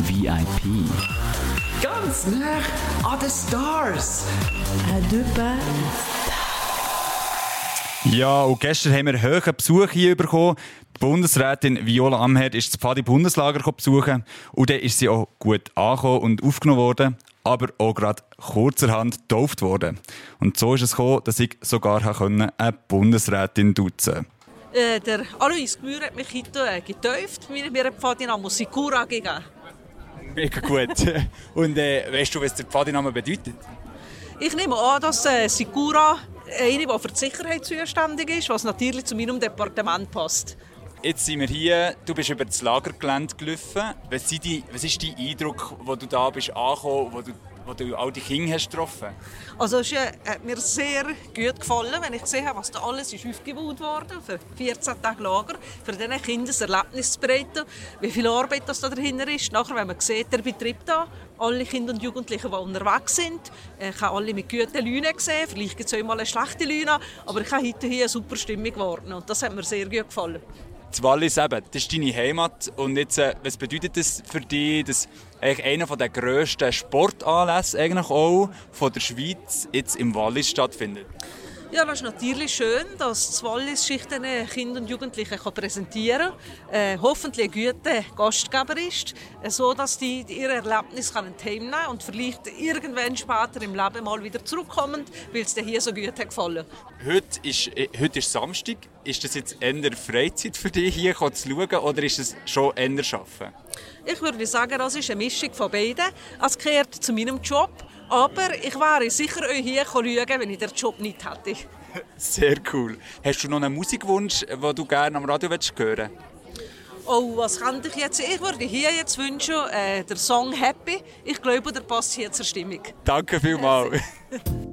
VIP. Ganz nah an den Stars. À deux pas. Ja, und gestern haben wir hohen Besuch hier bekommen. Die Bundesrätin Viola Amherd ist das Pfadi Bundeslager besuchen und dann ist sie auch gut angekommen und aufgenommen worden, aber auch gerade kurzerhand getauft worden. Und so ist es gekommen, dass ich sogar eine Bundesrätin duzen äh, Der Alois Gmür hat mich heute äh, getauft. Mir, mir hat Pfadinamen Sikura gegeben. Mega gut. und äh, weißt du, was der Pfadiname bedeutet? Ich nehme an, dass äh, Sikura eine, die für die Sicherheit zuständig ist, was natürlich zu meinem Departement passt. Jetzt sind wir hier, du bist über das Lagergelände gelaufen. Was, die, was ist dein Eindruck, wo du da bist angekommen, wo du, wo du all die Kinder hast getroffen Also es hat mir sehr gut gefallen, wenn ich gesehen habe, was da alles ist aufgebaut wurde für 14 Tage Lager, für diese Kinder ein Erlebnis zu bereiten, wie viel Arbeit das da dahinter ist. Nachher, wenn man sieht, der Betrieb da, alle Kinder und Jugendlichen, die unterwegs sind. Ich habe alle mit guten Lünen gesehen, vielleicht gibt es auch mal eine schlechte Lüne, aber ich habe heute hier eine super Stimmung geworden und das hat mir sehr gut gefallen das Wallis eben, das ist deine Heimat. Und jetzt, äh, was bedeutet das für dich, dass eigentlich einer der grössten Sportanlässe eigentlich auch von der Schweiz jetzt im Wallis stattfindet? Ja, das ist natürlich schön, dass das Wallis sich den Kindern und Jugendlichen kann präsentieren kann. Äh, hoffentlich ein guter Gastgeber ist, äh, so dass die ihr Erlebnis können heimnehmen können und vielleicht irgendwann später im Leben mal wieder zurückkommen, weil es dir hier so gut hat gefallen. Heute ist, äh, heute ist Samstag. Ist das jetzt eher Freizeit für dich, hier zu schauen, oder ist es schon eher Arbeiten? Ich würde sagen, das ist eine Mischung von beiden. Es gehört zu meinem Job. Aber ich wäre sicher euch hier schauen, wenn ich den Job nicht hätte. Sehr cool. Hast du noch einen Musikwunsch, den du gerne am Radio hören willst? Oh, was könnte ich jetzt? Ich würde hier jetzt wünschen, äh, der Song Happy. Ich glaube, der passt hier zur Stimmung. Danke vielmals.